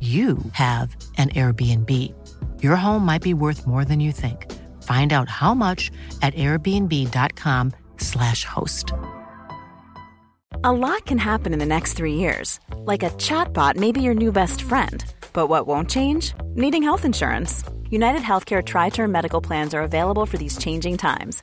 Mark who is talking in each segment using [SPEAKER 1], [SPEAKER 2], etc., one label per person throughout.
[SPEAKER 1] you have an Airbnb. Your home might be worth more than you think. Find out how much at airbnb.com/slash host.
[SPEAKER 2] A lot can happen in the next three years. Like a chatbot may be your new best friend. But what won't change? Needing health insurance. United Healthcare Tri Term Medical Plans are available for these changing times.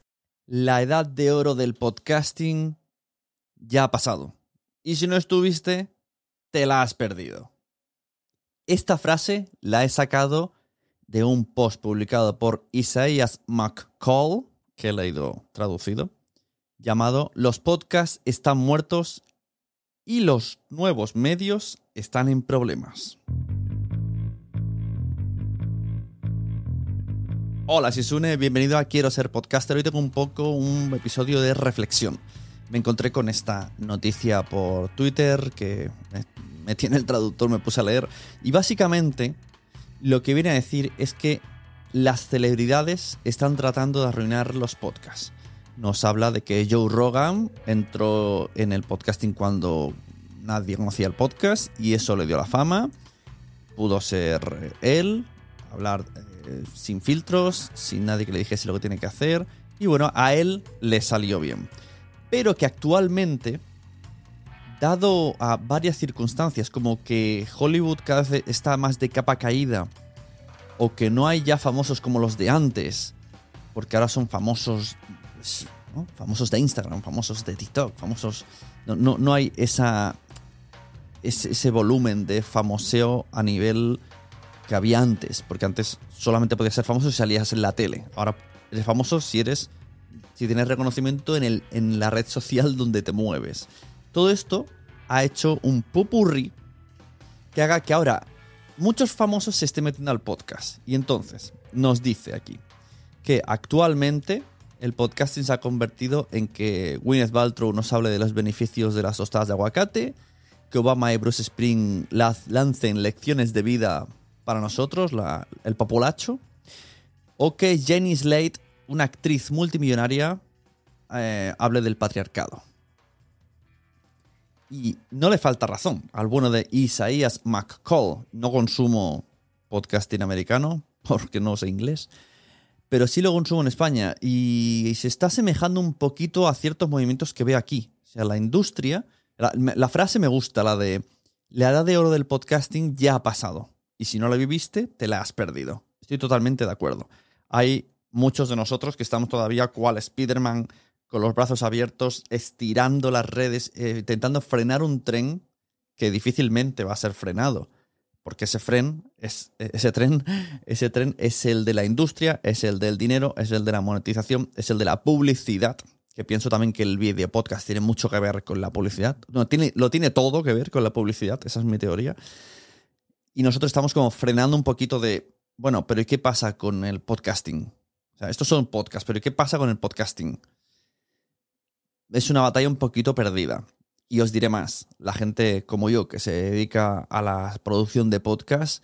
[SPEAKER 3] La edad de oro del podcasting ya ha pasado. Y si no estuviste, te la has perdido. Esta frase la he sacado de un post publicado por Isaias McCall, que he leído traducido, llamado Los podcasts están muertos y los nuevos medios están en problemas. Hola, Sisune, bienvenido a Quiero ser podcaster. Hoy tengo un poco un episodio de reflexión. Me encontré con esta noticia por Twitter que me, tiene el traductor, me puse a leer. Y básicamente lo que viene a decir es que las celebridades están tratando de arruinar los podcasts. Nos habla de que Joe Rogan entró en el podcasting cuando nadie conocía el podcast y eso le dio la fama. Pudo ser él, hablar sin filtros, sin nadie que le dijese lo que tiene que hacer. Y bueno, a él le salió bien. Pero que actualmente, dado a varias circunstancias, como que Hollywood cada vez está más de capa caída, o que no hay ya famosos como los de antes, porque ahora son famosos, pues, famosos de Instagram, famosos de TikTok, famosos... No, no, no hay esa, ese, ese volumen de famoseo a nivel que había antes, porque antes solamente podías ser famoso si salías en la tele. Ahora eres famoso si eres si tienes reconocimiento en, el, en la red social donde te mueves. Todo esto ha hecho un pupurri que haga que ahora muchos famosos se estén metiendo al podcast. Y entonces nos dice aquí que actualmente el podcasting se ha convertido en que Gwyneth Paltrow nos hable de los beneficios de las tostadas de aguacate, que Obama y Bruce Spring lancen lecciones de vida para nosotros, el populacho, o que Jenny Slate, una actriz multimillonaria, eh, hable del patriarcado. Y no le falta razón al bueno de Isaías McCall. No consumo podcasting americano porque no sé inglés, pero sí lo consumo en España y se está asemejando un poquito a ciertos movimientos que veo aquí. O sea, la industria, la frase me gusta, la de la edad de oro del podcasting ya ha pasado y si no la viviste, te la has perdido. Estoy totalmente de acuerdo. Hay muchos de nosotros que estamos todavía cual Spider-Man con los brazos abiertos, estirando las redes, eh, intentando frenar un tren que difícilmente va a ser frenado. Porque ese, fren es, ese, tren, ese tren es el de la industria, es el del dinero, es el de la monetización, es el de la publicidad. Que pienso también que el video podcast tiene mucho que ver con la publicidad. No, tiene, lo tiene todo que ver con la publicidad, esa es mi teoría. Y nosotros estamos como frenando un poquito de, bueno, pero ¿y qué pasa con el podcasting? O sea, estos son podcasts, pero ¿y qué pasa con el podcasting? Es una batalla un poquito perdida. Y os diré más, la gente como yo que se dedica a la producción de podcast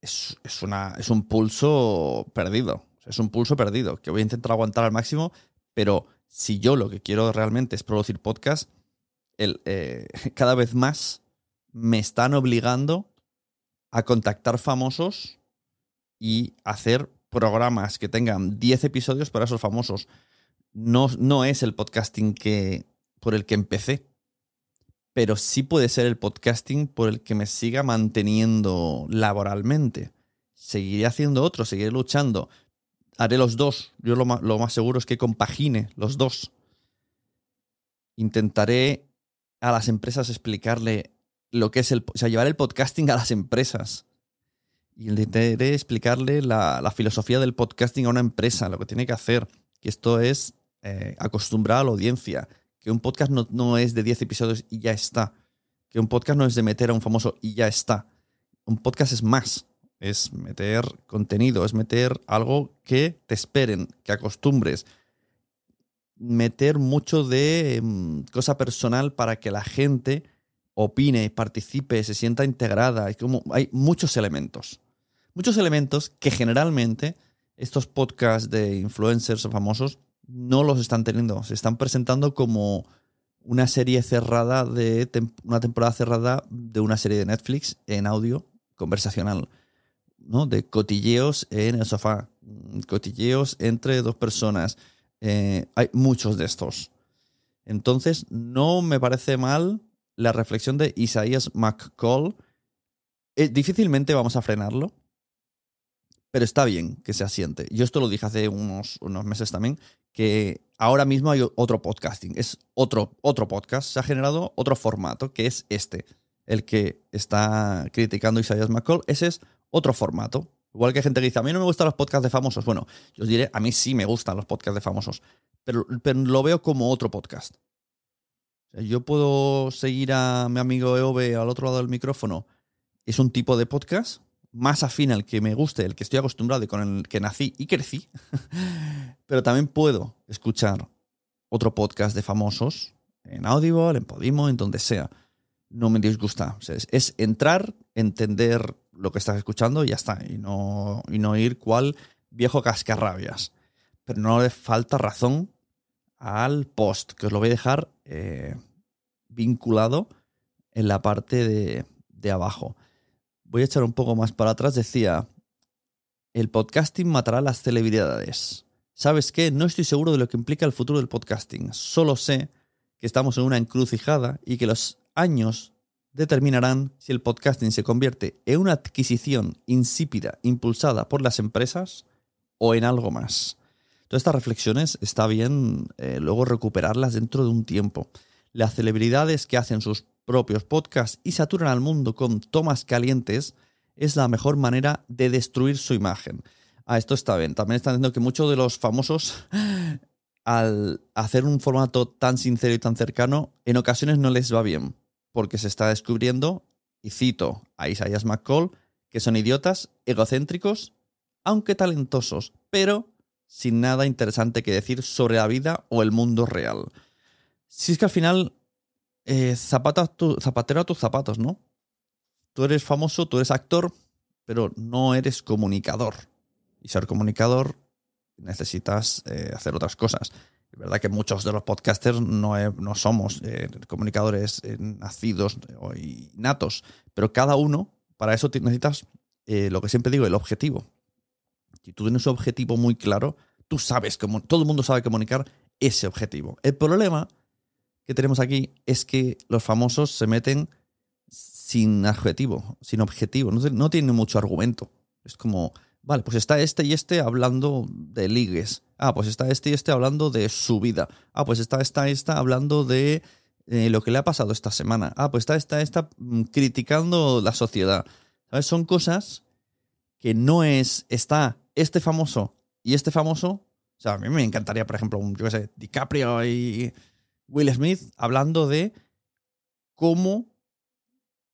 [SPEAKER 3] es, es, una, es un pulso perdido. Es un pulso perdido que voy a intentar aguantar al máximo, pero si yo lo que quiero realmente es producir podcast, el, eh, cada vez más me están obligando a contactar famosos y hacer programas que tengan 10 episodios para esos famosos. No, no es el podcasting que, por el que empecé, pero sí puede ser el podcasting por el que me siga manteniendo laboralmente. Seguiré haciendo otro, seguiré luchando. Haré los dos. Yo lo lo más seguro es que compagine los dos. Intentaré a las empresas explicarle lo que es el... O sea, llevar el podcasting a las empresas. Y intentaré explicarle la, la filosofía del podcasting a una empresa, lo que tiene que hacer. Que esto es eh, acostumbrar a la audiencia. Que un podcast no, no es de 10 episodios y ya está. Que un podcast no es de meter a un famoso y ya está. Un podcast es más. Es meter contenido, es meter algo que te esperen, que acostumbres. Meter mucho de mm, cosa personal para que la gente opine, participe, se sienta integrada. Como, hay muchos elementos. Muchos elementos que generalmente estos podcasts de influencers famosos no los están teniendo. Se están presentando como una serie cerrada de una temporada cerrada de una serie de Netflix en audio conversacional, ¿no? De cotilleos en el sofá, cotilleos entre dos personas. Eh, hay muchos de estos. Entonces, no me parece mal la reflexión de Isaías McCall. Eh, difícilmente vamos a frenarlo, pero está bien que se asiente. Yo esto lo dije hace unos, unos meses también, que ahora mismo hay otro podcasting, es otro, otro podcast, se ha generado otro formato, que es este, el que está criticando Isaías McCall, ese es otro formato. Igual que hay gente que dice, a mí no me gustan los podcasts de famosos. Bueno, yo os diré, a mí sí me gustan los podcasts de famosos, pero, pero lo veo como otro podcast. Yo puedo seguir a mi amigo Eove al otro lado del micrófono. Es un tipo de podcast más afín al que me guste, el que estoy acostumbrado y con el que nací y crecí. Pero también puedo escuchar otro podcast de famosos en Audible, en Podimo, en donde sea. No me disgusta. O es, entrar, entender lo que estás escuchando y ya está. Y no ir cual viejo cascarrabias. Pero no le falta razón al post, que os lo voy a dejar eh, vinculado en la parte de, de abajo voy a echar un poco más para atrás, decía, el podcasting matará a las celebridades. ¿Sabes qué? No estoy seguro de lo que implica el futuro del podcasting. Solo sé que estamos en una encrucijada y que los años determinarán si el podcasting se convierte en una adquisición insípida impulsada por las empresas o en algo más. Todas estas reflexiones está bien eh, luego recuperarlas dentro de un tiempo. Las celebridades que hacen sus propios podcasts y saturan al mundo con tomas calientes es la mejor manera de destruir su imagen. Ah, esto está bien. También están diciendo que muchos de los famosos, al hacer un formato tan sincero y tan cercano, en ocasiones no les va bien, porque se está descubriendo, y cito a Isaiah McCall, que son idiotas, egocéntricos, aunque talentosos, pero sin nada interesante que decir sobre la vida o el mundo real. Si es que al final, eh, tu, zapatero a tus zapatos, ¿no? Tú eres famoso, tú eres actor, pero no eres comunicador. Y ser comunicador necesitas eh, hacer otras cosas. Es verdad que muchos de los podcasters no, no somos eh, comunicadores eh, nacidos o natos, pero cada uno, para eso necesitas lo que siempre digo, el objetivo. Si tú tienes un objetivo muy claro, tú sabes cómo, todo el mundo sabe comunicar ese objetivo. El problema que tenemos aquí es que los famosos se meten sin objetivo, sin objetivo, no, tienen mucho argumento. Es como, vale, pues está este y este hablando de ligues. Ah, pues está este y este hablando de su vida. Ah, pues está esta y esta hablando de eh, lo que le ha pasado esta semana. Ah, pues está esta esta mm, criticando la sociedad. ¿Sabes? Son cosas que no es, está este famoso y este famoso. O sea, a mí me encantaría, por ejemplo, un, yo qué sé, DiCaprio y Will Smith hablando de cómo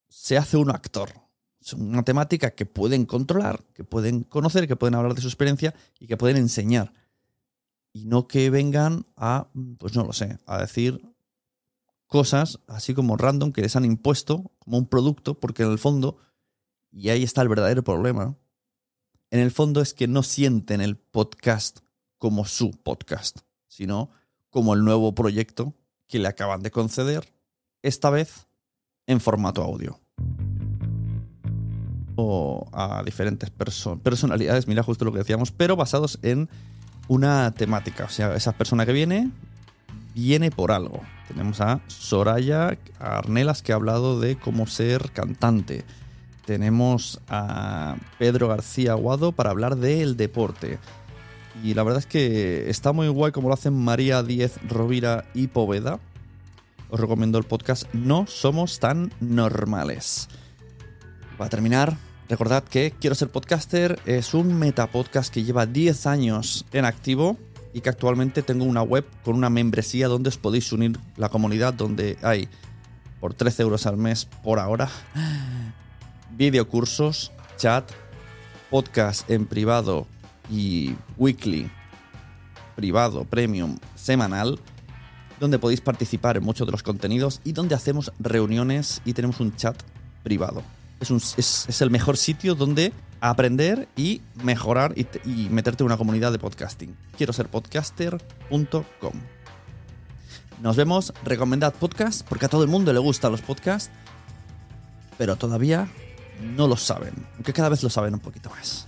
[SPEAKER 3] se hace un actor. Es una temática que pueden controlar, que pueden conocer, que pueden hablar de su experiencia y que pueden enseñar. Y no que vengan a, pues no lo sé, a decir cosas así como random que les han impuesto como un producto, porque en el fondo, y ahí está el verdadero problema, en el fondo es que no sienten el podcast como su podcast, sino como el nuevo proyecto que le acaban de conceder, esta vez en formato audio. O a diferentes personalidades, mira justo lo que decíamos, pero basados en una temática. O sea, esa persona que viene, viene por algo. Tenemos a Soraya Arnelas que ha hablado de cómo ser cantante. Tenemos a Pedro García Aguado para hablar del deporte. Y la verdad es que está muy guay como lo hacen María Díez Rovira y Poveda os recomiendo el podcast No Somos Tan Normales. Para terminar, recordad que Quiero Ser Podcaster es un metapodcast que lleva 10 años en activo y que actualmente tengo una web con una membresía donde os podéis unir la comunidad, donde hay por 13 euros al mes por ahora videocursos, chat, podcast en privado y weekly, privado, premium, semanal donde podéis participar en muchos de los contenidos y donde hacemos reuniones y tenemos un chat privado. Es, el mejor sitio donde aprender y mejorar y, y, meterte en una comunidad de podcasting. Quiero ser podcaster.com. Nos vemos, recomendad podcast, porque a todo el mundo le gustan los podcasts, pero todavía no lo saben, aunque cada vez lo saben un poquito más.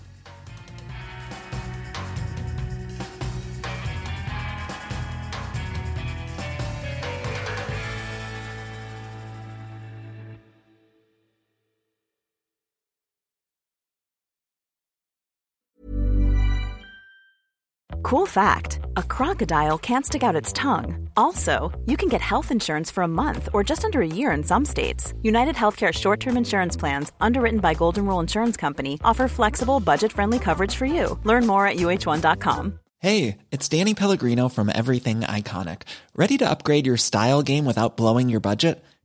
[SPEAKER 2] Cool fact a crocodile can't stick out its tongue. Also, you can get health insurance for a month or just under a year in some states. United Healthcare short term insurance plans, underwritten by Golden Rule Insurance Company, offer flexible, budget friendly coverage for you. Learn more at uh1.com.
[SPEAKER 4] Hey, it's Danny Pellegrino from Everything Iconic. Ready to upgrade your style game without blowing your budget?